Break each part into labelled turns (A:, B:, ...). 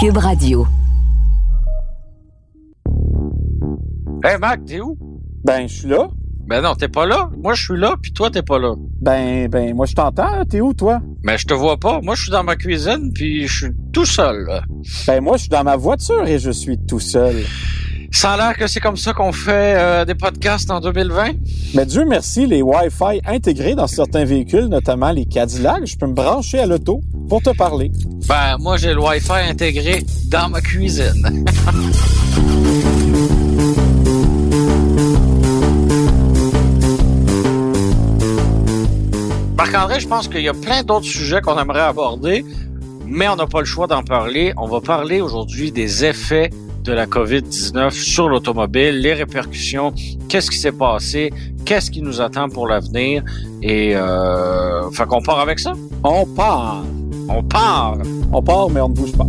A: Cube Radio.
B: Hey Mac, t'es où?
C: Ben, je suis là.
B: Ben non, t'es pas là. Moi, je suis là, puis toi, t'es pas là.
C: Ben, ben, moi, je t'entends. T'es où, toi?
B: Mais je te vois pas. Moi, je suis dans ma cuisine, puis je suis tout seul.
C: Ben, moi, je suis dans ma voiture et je suis tout seul.
B: Ça a l'air que c'est comme ça qu'on fait euh, des podcasts en 2020.
C: Mais Dieu merci, les Wi-Fi intégrés dans certains véhicules, notamment les Cadillac, je peux me brancher à l'auto pour te parler.
B: Ben, moi, j'ai le Wi-Fi intégré dans ma cuisine. Marc-André, je pense qu'il y a plein d'autres sujets qu'on aimerait aborder, mais on n'a pas le choix d'en parler. On va parler aujourd'hui des effets de la COVID-19 sur l'automobile, les répercussions, qu'est-ce qui s'est passé, qu'est-ce qui nous attend pour l'avenir. Et euh, fait qu'on part avec ça.
C: On part.
B: On part.
C: On part, mais on ne bouge pas.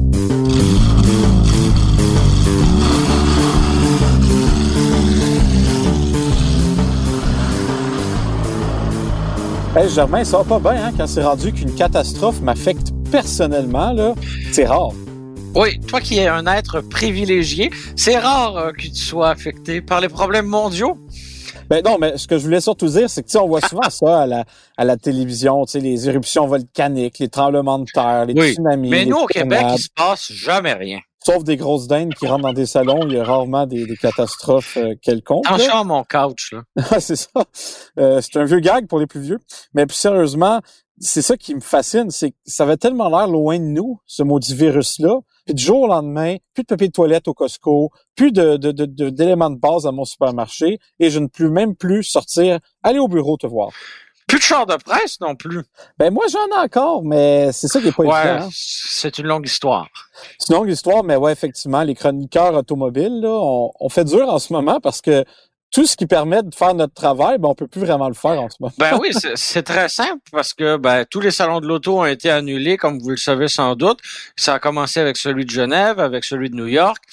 C: Hey, Germain, ça va pas bien hein, quand c'est rendu qu'une catastrophe m'affecte personnellement. là. C'est rare.
B: Oui, toi qui es un être privilégié, c'est rare euh, que tu sois affecté par les problèmes mondiaux.
C: Ben non, mais ce que je voulais surtout dire, c'est que tu sais, on voit souvent ça à la, à la télévision, tu sais, les éruptions volcaniques, les tremblements de terre, les
B: Oui,
C: tsunamis.
B: Mais nous, au Québec, il se passe jamais rien.
C: Sauf des grosses dindes qui rentrent dans des salons, il y a rarement des, des catastrophes euh, quelconques.
B: à mon couch, là.
C: Ah, c'est ça. Euh, c'est un vieux gag pour les plus vieux. Mais plus sérieusement, c'est ça qui me fascine, c'est que ça avait tellement l'air loin de nous, ce maudit virus-là. Puis du jour au lendemain, plus de papier de toilette au Costco, plus de, de, de- de- d'éléments de base à mon supermarché, et je ne peux même plus sortir, aller au bureau te voir.
B: Plus de chars de presse non plus.
C: Ben moi j'en ai encore, mais c'est ça qui est pas
B: Ouais,
C: évident. hein.
B: c'est une longue histoire.
C: C'est une longue histoire, mais ouais, effectivement, les chroniqueurs automobiles, là, on, on fait dur en ce moment parce que tout ce qui permet de faire notre travail, ben on peut plus vraiment le faire en ce moment.
B: Ben oui, c'est- très simple parce que ben, tous les salons de l'auto ont été annulés, comme vous le savez sans doute. Ça a commencé avec celui de Genève, avec celui de New York.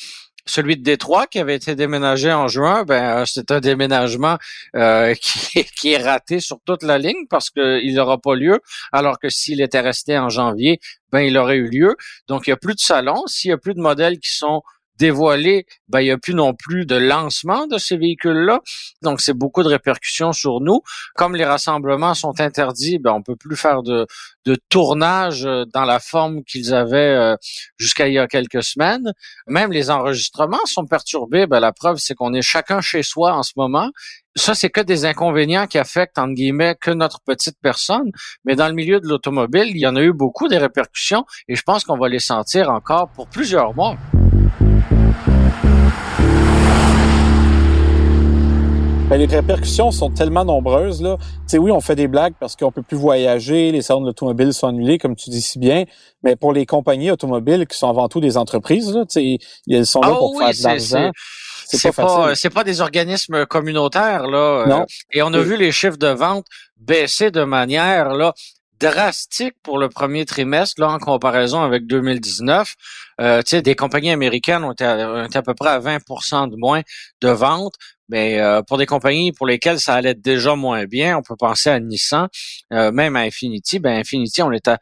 B: Celui de Détroit qui avait été déménagé en juin, ben euh, c'est un déménagement euh, qui, qui est raté sur toute la ligne parce qu'il n'aura pas lieu, alors que s'il était resté en janvier, ben il aurait eu lieu. Donc il n'y a plus de salons, s'il y a plus de modèles qui sont dévoilés, ben il n'y a plus non plus de lancement de ces véhicules-là. Donc c'est beaucoup de répercussions sur nous comme les rassemblements sont interdits, ben on peut plus faire de, de tournage euh, dans la forme qu'ils avaient euh, jusqu'à il y a quelques semaines. Même les enregistrements sont perturbés. Ben la preuve, c'est qu'on est chacun chez soi en ce moment. Ça, c'est que des inconvénients qui affectent, entre guillemets, que notre petite personne. Mais dans le milieu de l'automobile, il y en a eu beaucoup des répercussions et je pense qu'on va les sentir encore pour plusieurs mois.
C: Ben, les répercussions sont tellement nombreuses. Là. Tu sais, oui, on fait des blagues parce qu'on peut plus voyager, les salons de l'automobile sont annulés, comme tu dis si bien. Mais pour les compagnies automobiles qui sont avant tout des entreprises, là, elles sont là
B: Ah
C: pour
B: oui,
C: faire de l'argent.
B: C'est
C: pas
B: pas,
C: facile.
B: c'est pas des organismes communautaires là. euh,
C: Non.
B: et on a
C: Oui.
B: vu les chiffres de vente baisser de manière là drastique pour le premier trimestre là en comparaison avec 2019. Euh, tu sais, des compagnies américaines ont été, à, ont été à peu près à 20% de moins de ventes. Mais euh, pour des compagnies pour lesquelles ça allait déjà moins bien, on peut penser à Nissan, euh, même à Infinity. Ben Infinity, on est à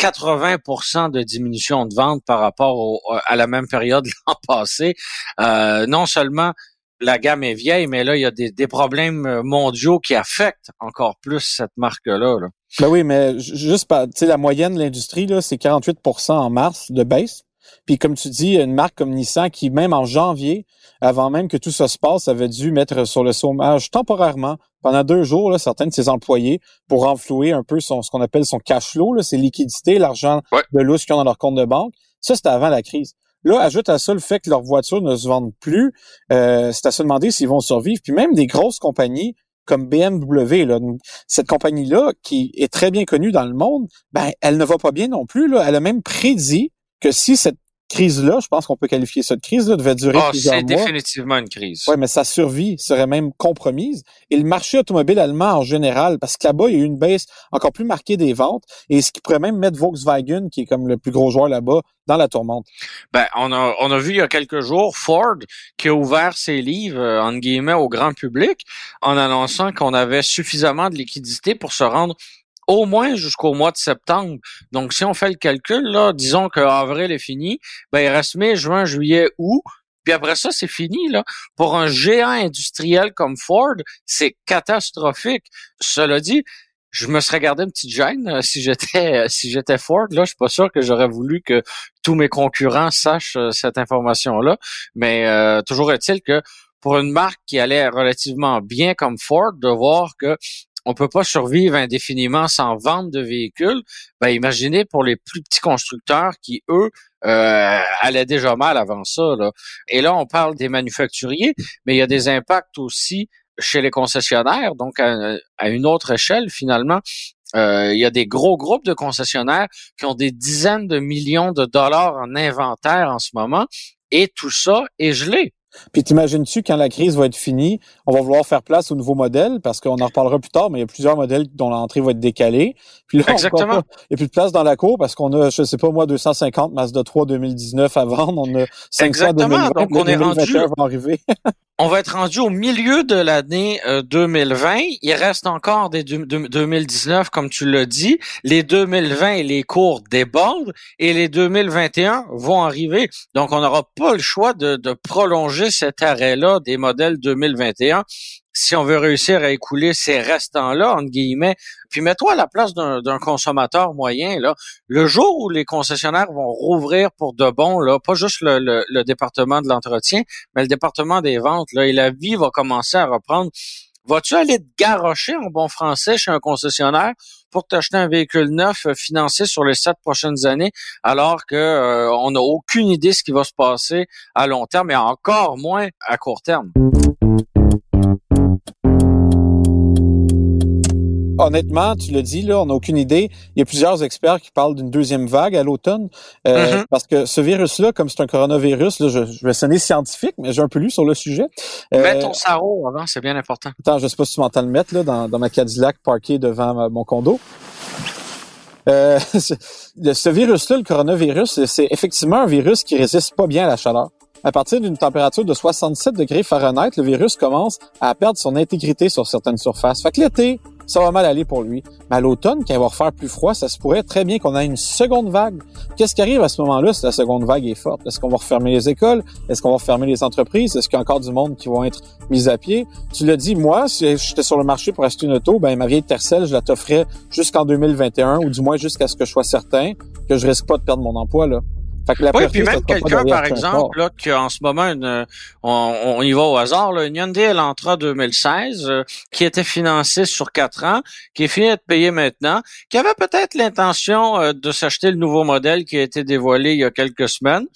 B: 80% de diminution de vente par rapport au- à la même période l'an passé. Euh, non seulement la gamme est vieille, mais là, il y a des, des problèmes euh, mondiaux qui affectent encore plus cette marque-là. là.
C: Ben oui, mais ju- juste, tu sais, la moyenne de l'industrie, c'est 48% en mars de baisse. Puis comme tu dis, une marque comme Nissan qui, même en janvier, avant même que tout ça se passe, avait dû mettre sur le chômage temporairement pendant deux jours là, certains de ses employés pour renflouer un peu son, ce qu'on appelle son cash flow, là, ses liquidités, l'argent
B: Ouais.
C: de lousse qu'ils ont dans leur compte de banque. Ça, c'était avant la crise. Là, ajoute à ça le fait que leurs voitures ne se vendent plus. Euh, c'est à se demander s'ils vont survivre. Puis même des grosses compagnies comme BMW, là, cette compagnie-là, qui est très bien connue dans le monde, ben, elle ne va pas bien non plus. Là. Elle a même prédit que si cette crise-là, je pense qu'on peut qualifier ça de crise, là, devait durer
B: Ah,
C: plusieurs
B: c'est définitivement une crise.
C: Ouais, mais sa survie serait même compromise. Et le marché automobile allemand en général, parce que là-bas, il y a eu une baisse encore plus marquée des ventes, et ce qui pourrait même mettre Volkswagen, qui est comme le plus gros joueur là-bas, dans la tourmente.
B: Ben, on a, on a vu il y a quelques jours Ford qui a ouvert ses livres, euh, entre guillemets, au grand public en annonçant qu'on avait suffisamment de liquidités pour se rendre au moins jusqu'au mois de septembre. Donc, si on fait le calcul, là, disons qu'avril est fini, ben, il reste mai, juin, juillet, août. Puis après ça, c'est fini. Là. Pour un géant industriel comme Ford, c'est catastrophique. Cela dit, je me serais gardé une petite gêne euh, si j'étais euh, si j'étais Ford. Là, je suis pas sûr que j'aurais voulu que tous mes concurrents sachent euh, cette information-là. Mais toujours est-il que pour une marque qui allait relativement bien comme Ford, de voir que on peut pas survivre indéfiniment sans vente de véhicules. Ben, imaginez pour les plus petits constructeurs qui, eux, euh, allaient déjà mal avant ça. Et là, on parle des manufacturiers, mais il y a des impacts aussi chez les concessionnaires, donc à, une autre échelle finalement. Euh, il y a des gros groupes de concessionnaires qui ont des dizaines de millions de dollars en inventaire en ce moment, et tout ça est gelé.
C: Puis t'imagines-tu, quand la crise va être finie, on va vouloir faire place au nouveau modèle, parce qu'on en reparlera plus tard, mais il y a plusieurs modèles dont l'entrée va être décalée. Puis là,
B: Exactement.
C: il n'y a plus de place dans la cour parce qu'on a, je sais pas moi, 250 Mazda 3 2019 à vendre. On a 500
B: Exactement.
C: 2020,
B: Donc, on est rendu,
C: va arriver.
B: on va être rendu au milieu de l'année 2020. Euh, il reste encore des 2019, comme tu l'as dit. Les 2020 et les cours débordent et les 2021 vont arriver. Donc, on n'aura pas le choix de, de prolonger cet arrêt-là des modèles 2021 si on veut réussir à écouler ces restants-là, entre guillemets, puis mets-toi à la place d'un consommateur moyen, là, le jour où les concessionnaires vont rouvrir pour de bon, là, pas juste le, le, département de l'entretien, mais le département des ventes, là, et la vie va commencer à reprendre. Vas-tu aller te garrocher en bon français chez un concessionnaire pour t'acheter un véhicule neuf euh, financé sur les sept prochaines années, alors que euh, on n'a aucune idée de ce qui va se passer à long terme et encore moins à court terme?
C: Honnêtement, tu le dis, là, on n'a aucune idée. Il y a plusieurs experts qui parlent d'une deuxième vague à l'automne. Euh, mm-hmm. Parce que ce virus-là, comme c'est un coronavirus, là, je, vais sonner scientifique, mais j'ai un peu lu sur le sujet.
B: Euh, Mets ton sarreau avant, c'est bien important.
C: Attends, je sais pas si tu m'entends le mettre là, dans, dans ma Cadillac parquée devant mon condo. Euh, ce virus-là, le coronavirus, c'est effectivement un virus qui résiste pas bien à la chaleur. À partir d'une température de 67 degrés Fahrenheit, le virus commence à perdre son intégrité sur certaines surfaces. Fait que l'été, ça va mal aller pour lui. Mais à l'automne, quand il va refaire plus froid, ça se pourrait très bien qu'on ait une seconde vague. Qu'est-ce qui arrive à ce moment-là si la seconde vague est forte? Est-ce qu'on va refermer les écoles? Est-ce qu'on va refermer les entreprises? Est-ce qu'il y a encore du monde qui vont être mis à pied? Tu l'as dit, moi, si j'étais sur le marché pour acheter une auto, ben ma vieille Tercel, je la t'offrais jusqu'en 2021 ou du moins jusqu'à ce que je sois certain que je risque pas de perdre mon emploi là
B: oui, puis même quelqu'un, par exemple, là, qui en ce moment, une, on, y va au hasard, là, une Hyundai Elantra 2016, euh, qui était financée sur quatre ans, qui est finie de payer maintenant, qui avait peut-être l'intention euh, de s'acheter le nouveau modèle qui a été dévoilé il y a quelques semaines.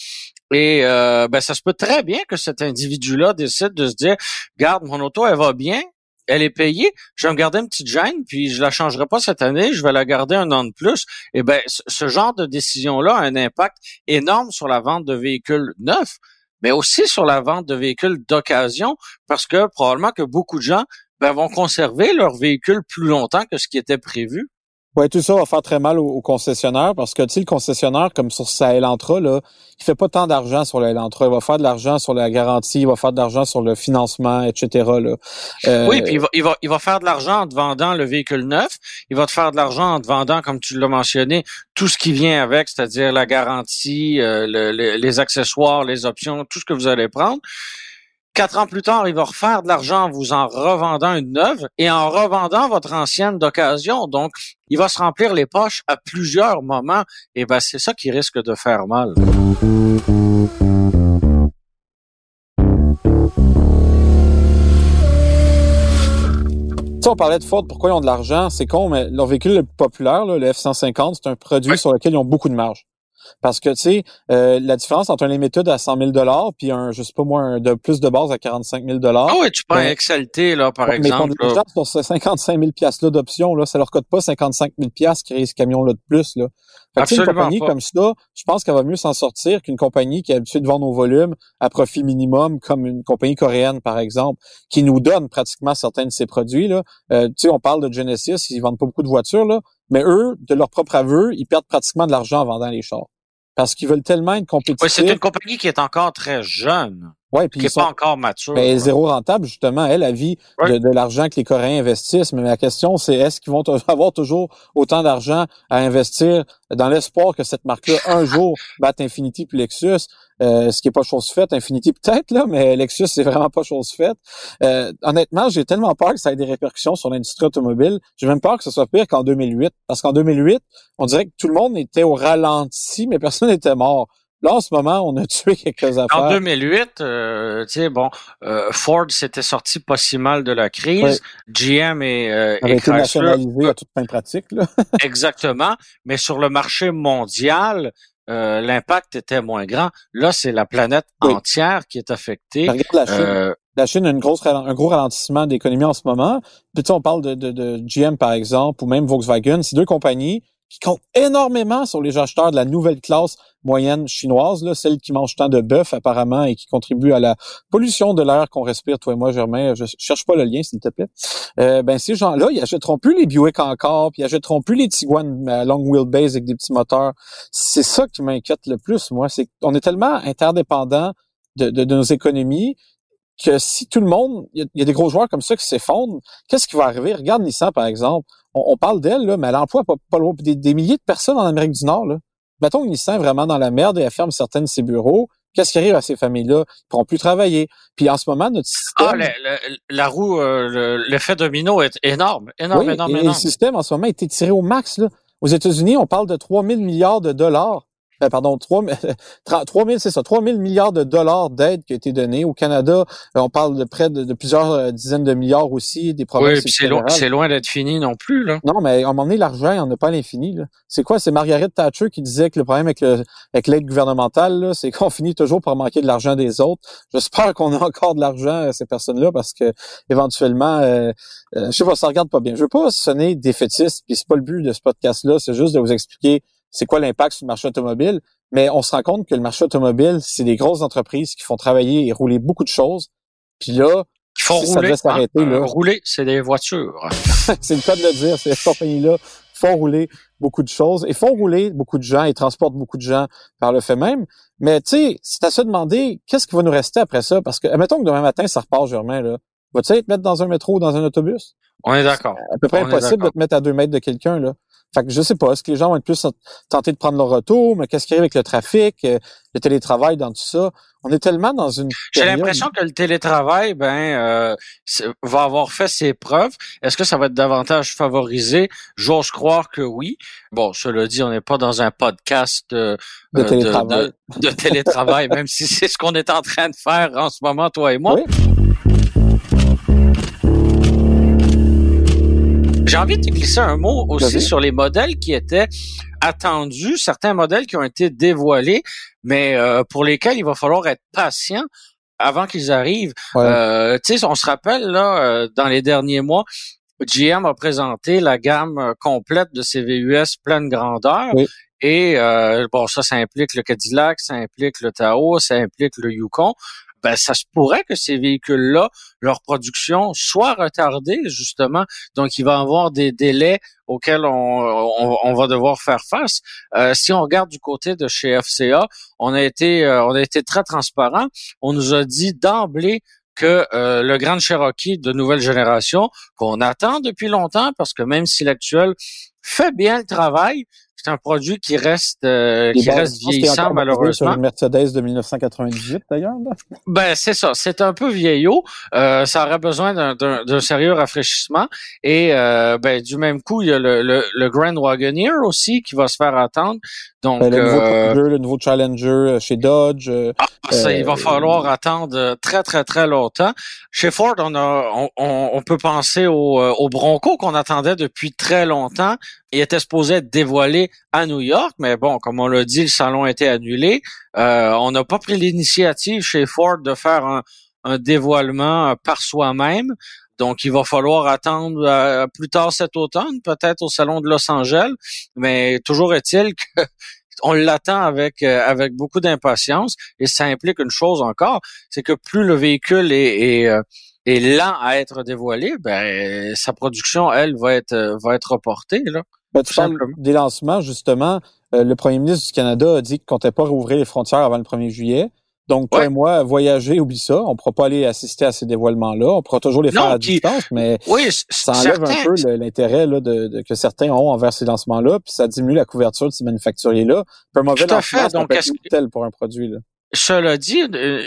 B: Et euh, ben, ça se peut très bien que cet individu-là décide de se dire, garde, mon auto, elle va bien, elle est payée, je vais me garder une petite gêne, puis je la changerai pas cette année, je vais la garder un an de plus. Eh ben, ce genre de décision-là a un impact énorme sur la vente de véhicules neufs, mais aussi sur la vente de véhicules d'occasion, parce que probablement que beaucoup de gens ben, vont conserver leur véhicule plus longtemps que ce qui était prévu.
C: Oui, tout ça va faire très mal au, concessionnaire parce que tu sais, le concessionnaire, comme sur sa Elantra, là, il fait pas tant d'argent sur la Elantra. Il va faire de l'argent sur la garantie, il va faire de l'argent sur le financement, etc. Là.
B: Euh, oui, puis il va, il va, il va faire de l'argent en te vendant le véhicule neuf. Il va te faire de l'argent en te vendant, comme tu l'as mentionné, tout ce qui vient avec, c'est-à-dire la garantie, euh, les accessoires, les options, tout ce que vous allez prendre. Quatre ans plus tard, il va refaire de l'argent en vous en revendant une neuve et en revendant votre ancienne d'occasion. Donc, il va se remplir les poches à plusieurs moments. Et ben, c'est ça qui risque de faire mal.
C: Ça, on parlait de Ford, pourquoi ils ont de l'argent? C'est con, mais leur véhicule le plus populaire, le F-150, c'est un produit sur lequel ils ont beaucoup de marge. Parce que, tu sais, euh, la différence entre un Limited à 100 000 puis un, je sais pas moi, un de plus de base à 45 000
B: Ah oui, tu prends un XLT, là, par exemple.
C: Mais quand les sur 55 000 là d'options, là, ça leur coûte pas 55 000 qui créent ce camion-là de plus, là. Fait une compagnie comme ça, je pense qu'elle va mieux s'en sortir qu'une compagnie qui est habituée de vendre au volume à profit minimum, comme une compagnie coréenne, par exemple, qui nous donne pratiquement certains de ses produits. Là. Euh, tu sais, on parle de Genesis, ils vendent pas beaucoup de voitures, là, mais eux, de leur propre aveu, ils perdent pratiquement de l'argent en vendant les chars. Parce qu'ils veulent tellement être compétitifs.
B: Oui, c'est une compagnie qui est encore très jeune.
C: Ouais, puis
B: qui n'est pas encore mature.
C: Ben, zéro rentable, justement. Elle, a vie de, de l'argent que les Coréens investissent. Mais la question, c'est est-ce qu'ils vont avoir toujours autant d'argent à investir dans l'espoir que cette marque-là, un jour, batte Infinity puis Lexus? Euh, ce qui est pas chose faite, Infinity peut-être, là, mais Lexus, c'est vraiment pas chose faite. Euh, honnêtement, j'ai tellement peur que ça ait des répercussions sur l'industrie automobile. J'ai même peur que ce soit pire qu'en 2008. Parce qu'en 2008, on dirait que tout le monde était au ralenti, mais personne n'était mort. Là, en ce moment, on a tué quelques affaires.
B: En 2008, euh, tu sais, bon, euh, Ford s'était sorti pas si mal de la crise. GM et, euh,
C: et été nationalisé à toute fin pratique. Là.
B: exactement. Mais sur le marché mondial, euh, l'impact était moins grand. Là, c'est la planète entière qui est affectée.
C: la Chine. Euh, la Chine a une grosse, un gros ralentissement d'économie en ce moment. Puis on parle de, de, de, GM, par exemple, ou même Volkswagen. C'est deux compagnies qui compte énormément sur les acheteurs de la nouvelle classe moyenne chinoise, là, celle qui mange tant de bœuf apparemment et qui contribue à la pollution de l'air qu'on respire, toi et moi, Germain. Je cherche pas le lien, s'il te plaît. Euh, ben ces gens-là, ils achèteront plus les Buick encore, puis ils achèteront plus les Tiguan à long wheelbase avec des petits moteurs. C'est ça qui m'inquiète le plus, moi. C'est qu'on est tellement interdépendant de, de, de nos économies que si tout le monde, il y, a des gros joueurs comme ça qui s'effondrent, qu'est-ce qui va arriver? Regarde Nissan, par exemple. On, parle d'elle, là, mais elle emploie pas, pas des, des, milliers de personnes en Amérique du Nord. Là. Mettons que Nissan est vraiment dans la merde et elle ferme certains de ses bureaux. Qu'est-ce qui arrive à ces familles-là? Ils pourront plus travailler. Puis en ce moment, notre système...
B: Ah, la roue, euh, l'effet domino est énorme, énorme, énorme, énorme.
C: le système, en ce moment, a été tiré au max. Là. Aux États-Unis, on parle de 3 000 milliards de dollars euh, pardon, 3, 3 000, c'est ça, 3 000 milliards de dollars d'aide qui a été donnée. Au Canada, euh, on parle de près de, plusieurs euh, dizaines de milliards aussi, des provinces.
B: Oui, c'est loin, c'est loin d'être fini non plus, là.
C: Non, mais à un moment donné, l'argent, il n'y en a pas à l'infini, C'est quoi? C'est Margaret Thatcher qui disait que le problème avec le, avec l'aide gouvernementale, c'est qu'on finit toujours par manquer de l'argent des autres. J'espère qu'on a encore de l'argent à ces personnes-là parce que, éventuellement, euh, je sais pas, ça regarde pas bien. Je veux pas sonner défaitiste, puis c'est pas le but de ce podcast-là, c'est juste de vous expliquer c'est quoi l'impact sur le marché automobile? Mais on se rend compte que le marché automobile, c'est des grosses entreprises qui font travailler et rouler beaucoup de choses. Puis là,
B: qui font rouler, ça s'arrêter, hein, là. rouler, c'est des voitures.
C: c'est le cas de le dire. Ces compagnies-là font rouler beaucoup de choses et font rouler beaucoup de gens et transportent beaucoup de gens par le fait même. Mais tu sais, c'est à se demander qu'est-ce qui va nous rester après ça? Parce que, admettons que demain matin, ça repart, Germain, là. Vas-tu te mettre dans un métro ou dans un autobus?
B: On est d'accord.
C: À peu près impossible de te mettre à deux mètres de quelqu'un, là. Fait que je sais pas, est-ce que les gens vont être plus tentés de prendre leur retour, mais qu'est-ce qui arrive avec le trafic, euh, le télétravail dans tout ça? On est tellement dans une
B: J'ai l'impression que le télétravail, ben, euh, va avoir fait ses preuves. Est-ce que ça va être davantage favorisé? J'ose croire que oui. Bon, cela dit, on n'est pas dans un podcast euh,
C: de télétravail,
B: de, télétravail même si c'est ce qu'on est en train de faire en ce moment, toi et moi. Oui. J'ai envie de te glisser un mot aussi sur les modèles qui étaient attendus, certains modèles qui ont été dévoilés, mais euh, pour lesquels il va falloir être patient avant qu'ils arrivent. Euh, tu sais, on se rappelle là, euh, dans les derniers mois, GM a présenté la gamme complète de ses VUS pleine grandeur. Et bon, ça, ça implique le Cadillac, ça implique le Tao, ça implique le Yukon ben, ça se pourrait que ces véhicules-là, leur production soit retardée, justement. Donc, il va y avoir des délais auxquels on, on, va devoir faire face. Euh, si on regarde du côté de chez FCA, on a été, euh, on a été très transparent. On nous a dit d'emblée que euh, le Grand Cherokee de nouvelle génération, qu'on attend depuis longtemps, parce que même si l'actuel fait bien le travail, c'est un produit qui reste euh, qui reste vieillissant malheureusement.
C: Sur une Mercedes de 1998 d'ailleurs.
B: Ben c'est ça, c'est un peu vieillot. Euh, ça aurait besoin d'un sérieux rafraîchissement et euh, ben du même coup il y a le, le, Grand Wagoneer aussi qui va se faire attendre. Donc
C: ben, le, nouveau Challenger, le nouveau Challenger chez Dodge.
B: Ah, ça, il va falloir attendre très très très longtemps. Chez Ford, on a on, on, peut penser au, au Bronco qu'on attendait depuis très longtemps. Il était supposé être dévoilé à New York, mais bon, comme on l'a dit, le salon a été annulé. Euh, on n'a pas pris l'initiative chez Ford de faire un, dévoilement euh, par soi-même. Donc, il va falloir attendre euh, plus tard cet automne, peut-être au salon de Los Angeles. Mais toujours est-il que on l'attend avec avec beaucoup d'impatience. Et ça implique une chose encore, c'est que plus le véhicule est, est lent à être dévoilé, ben sa production, elle, va être va être reportée là.
C: Ben, tu parles des lancements, justement. Euh, le premier ministre du Canada a dit qu'il ne comptait pas rouvrir les frontières avant le 1er juillet. Donc, toi et moi, voyager, oublie ça. On pourra pas aller assister à ces dévoilements-là. On pourra toujours les faire à distance, mais
B: oui,
C: ça enlève un peu l'intérêt de, de, que certains ont envers ces lancements-là, puis ça diminue la couverture de ces manufacturiers-là. Un mauvais lancement, ça peut être tel pour un produit. Là.
B: Cela dit,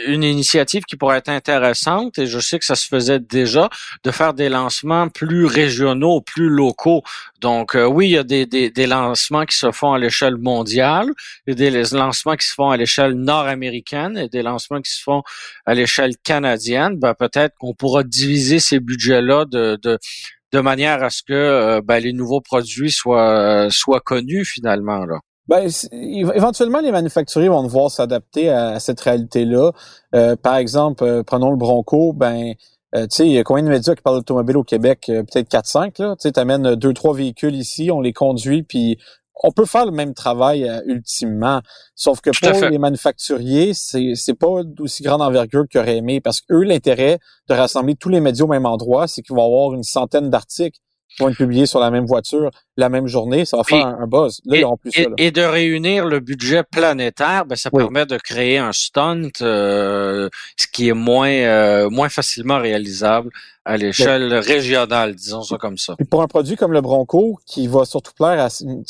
B: une initiative qui pourrait être intéressante, et je sais que ça se faisait déjà, de faire des lancements plus régionaux, plus locaux. Donc euh, oui, il y a des, des, lancements qui se font à l'échelle mondiale, des lancements qui se font à l'échelle nord-américaine et des lancements qui se font à l'échelle canadienne. Ben, peut-être qu'on pourra diviser ces budgets-là de, de, manière à ce que euh, ben, les nouveaux produits soient, soient connus finalement. Là.
C: Ben, éventuellement, les manufacturiers vont devoir s'adapter à, cette réalité-là. Euh, par exemple, euh, prenons le Bronco, ben, euh, tu sais, il y a combien de médias qui parlent d'automobile au Québec? Peut-être 4-5, là. Tu sais, amènes deux, trois véhicules ici, on les conduit, puis on peut faire le même travail ultimement. Sauf que pour les manufacturiers, c'est, c'est pas d'aussi grande envergure qu'ils auraient aimé, parce que eux, l'intérêt de rassembler tous les médias au même endroit, c'est qu'ils vont avoir une centaine d'articles vont être publiés sur la même voiture la même journée, ça va faire un, buzz.
B: Là, et, plus ça, et, de réunir le budget planétaire, ben, ça permet de créer un stunt, euh, ce qui est moins euh, moins facilement réalisable à l'échelle régionale, disons ça comme ça.
C: pour un produit comme le Bronco, qui va surtout plaire à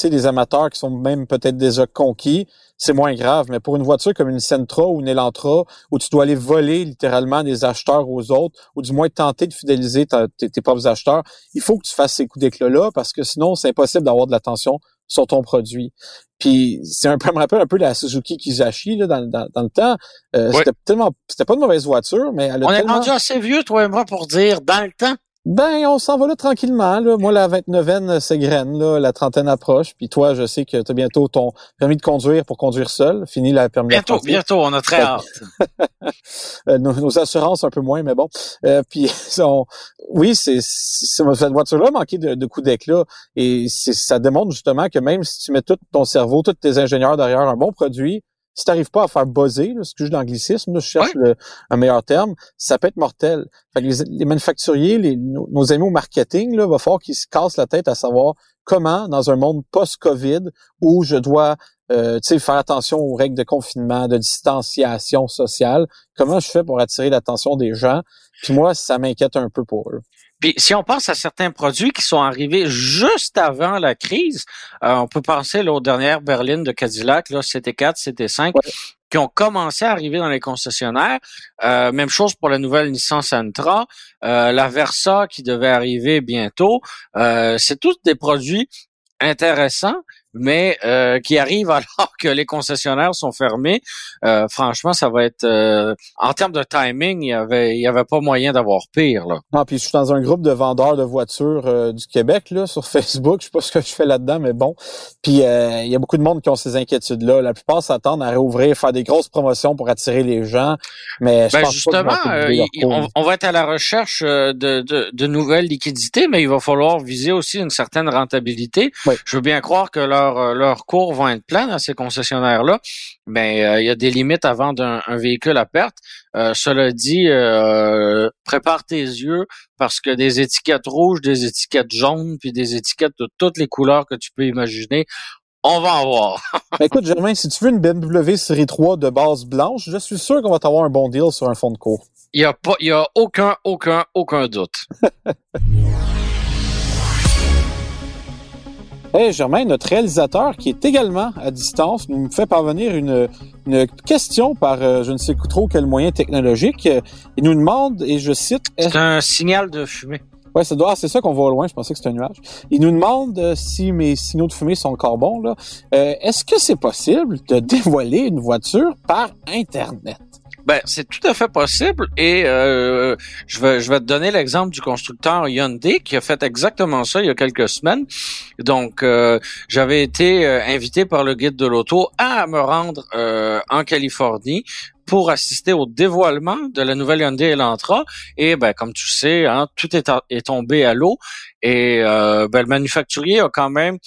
C: des amateurs qui sont même peut-être déjà conquis, c'est moins grave. Mais pour une voiture comme une Sentra ou une Elantra, où tu dois aller voler littéralement des acheteurs aux autres, ou du moins tenter de fidéliser tes, propres acheteurs, il faut que tu fasses ces coups d'éclat-là, parce que sinon, c'est impossible d'avoir de l'attention sur ton produit. Puis c'est un peu me rappelle un peu la Suzuki Kizashi là, dans, dans, dans le temps. Euh, C'était tellement c'était pas une mauvaise voiture, mais elle a
B: On
C: est
B: rendu assez vieux, toi et moi, pour dire dans le temps.
C: Ben, on s'en va là tranquillement. Là. Moi, la 29e s'égrène, là, la trentaine approche. Puis toi, je sais que tu as bientôt ton permis de conduire pour conduire seul. Fini la permis
B: Bientôt, bientôt, on a très hâte.
C: Euh, nos, assurances un peu moins, mais bon. Euh, puis oui, c'est cette voiture-là manquait de, de coups d'éclat. Et ça démontre justement que même si tu mets tout ton cerveau, tous tes ingénieurs derrière un bon produit, si tu n'arrives pas à faire buzzer, là, que l'anglicisme, je cherche le, un meilleur terme, ça peut être mortel. Fait que les, manufacturiers, les, nos, amis au marketing, là, va falloir qu'ils se cassent la tête à savoir comment, dans un monde post-COVID, où je dois euh, faire attention aux règles de confinement, de distanciation sociale, comment je fais pour attirer l'attention des gens? Puis moi, ça m'inquiète un peu pour eux.
B: Puis si on pense à certains produits qui sont arrivés juste avant la crise, euh, on peut penser là, aux dernières berlines de Cadillac, là, CT4, CT5, qui ont commencé à arriver dans les concessionnaires. Euh, même chose pour la nouvelle Nissan Sentra, euh, la Versa qui devait arriver bientôt. c'est tous des produits intéressants mais euh, qui arrive alors que les concessionnaires sont fermés. Euh, franchement, ça va être euh, en termes de timing, il y avait il y avait pas moyen d'avoir pire là.
C: Non, puis je suis dans un groupe de vendeurs de voitures du Québec là sur Facebook. Je sais pas ce que je fais là-dedans, mais bon. Puis il y a beaucoup de monde qui ont ces inquiétudes là. La plupart s'attendent à réouvrir, faire des grosses promotions pour attirer les gens, mais je
B: ben
C: pense
B: justement, on, on, va être à la recherche de, de, de, nouvelles liquidités, mais il va falloir viser aussi une certaine rentabilité. Je veux bien croire que leur euh, leurs cours vont être pleins dans ces concessionnaires-là, mais euh, il y a des limites à vendre un, véhicule à perte. Euh, cela dit, prépare tes yeux parce que des étiquettes rouges, des étiquettes jaunes, puis des étiquettes de toutes les couleurs que tu peux imaginer, on va en voir.
C: Ben, écoute, Germain, si tu veux une BMW série 3 de base blanche, je suis sûr qu'on va t'avoir un bon deal sur un fond de cours.
B: Il y a pas, il y a aucun, aucun, aucun doute.
C: Hey Germain, notre réalisateur qui est également à distance nous fait parvenir une, une question par euh, je ne sais trop quel moyen technologique. Il nous demande, et je cite...
B: C'est un signal de fumée.
C: Ouais, c'est ah, c'est ça qu'on voit au loin. Je pensais que c'était un nuage. Il nous demande euh, si mes signaux de fumée sont encore bons. Là. Euh, est-ce que c'est possible de dévoiler une voiture par Internet?
B: Ben, c'est tout à fait possible et euh, je vais je vais te donner l'exemple du constructeur Hyundai qui a fait exactement ça il y a quelques semaines. Donc, euh, j'avais été euh, invité par le guide de l'auto à me rendre en Californie pour assister au dévoilement de la nouvelle Hyundai Elantra. Et ben, comme tu sais, hein, tout est, est tombé à l'eau. Et ben, le manufacturier a quand même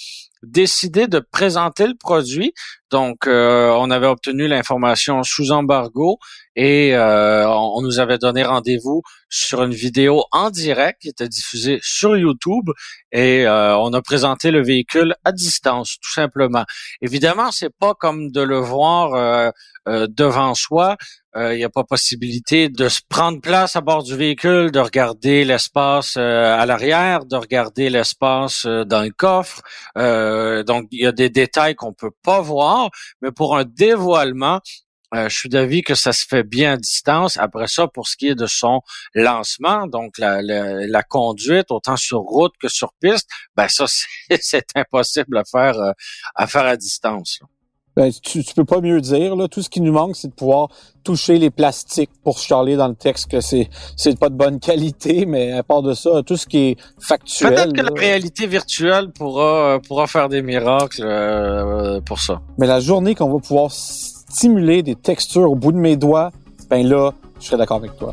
B: décidé de présenter le produit Donc, euh, on avait obtenu l'information sous embargo et euh, on, nous avait donné rendez-vous sur une vidéo en direct qui était diffusée sur YouTube et euh, on a présenté le véhicule à distance, tout simplement. Évidemment, c'est pas comme de le voir devant soi. Il n'y a pas possibilité de se prendre place à bord du véhicule, de regarder l'espace à l'arrière, de regarder l'espace dans le coffre. donc, il y a des détails qu'on peut pas voir, mais pour un dévoilement, euh, je suis d'avis que ça se fait bien à distance. Après ça, pour ce qui est de son lancement, donc la, conduite, autant sur route que sur piste, ben ça, c'est impossible à faire euh, à faire à distance.
C: Ben, tu, tu peux pas mieux dire. Là. Tout ce qui nous manque, c'est de pouvoir toucher les plastiques pour charler dans le texte que c'est c'est pas de bonne qualité, mais à part de ça, tout ce qui est factuel.
B: Peut-être que la réalité virtuelle pourra pourra faire des miracles euh, pour ça.
C: Mais la journée qu'on va pouvoir stimuler des textures au bout de mes doigts, ben là, je serais d'accord avec toi.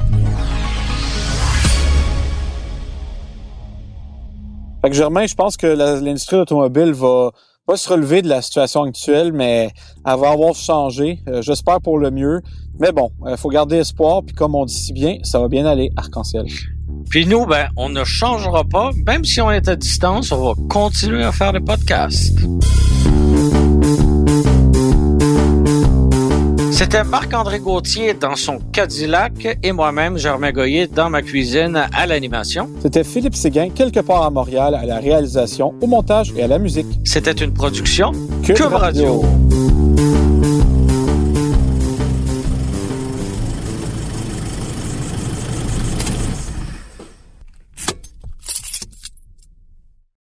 C: Fait que Germain, je pense que l'industrie automobile va pas se relever de la situation actuelle, mais elle va avoir changé. Euh, j'espère pour le mieux. Mais bon, il euh, faut garder espoir. Puis comme on dit si bien, ça va bien aller, arc-en-ciel.
B: Puis nous, ben, on ne changera pas. Même si on est à distance, on va continuer à faire des podcasts. C'était Marc-André Gauthier dans son Cadillac et moi-même, Germain Goyer, dans ma cuisine à l'animation.
C: C'était Philippe Séguin, quelque part à Montréal, à la réalisation, au montage et à la musique.
B: C'était une production Cube, Radio.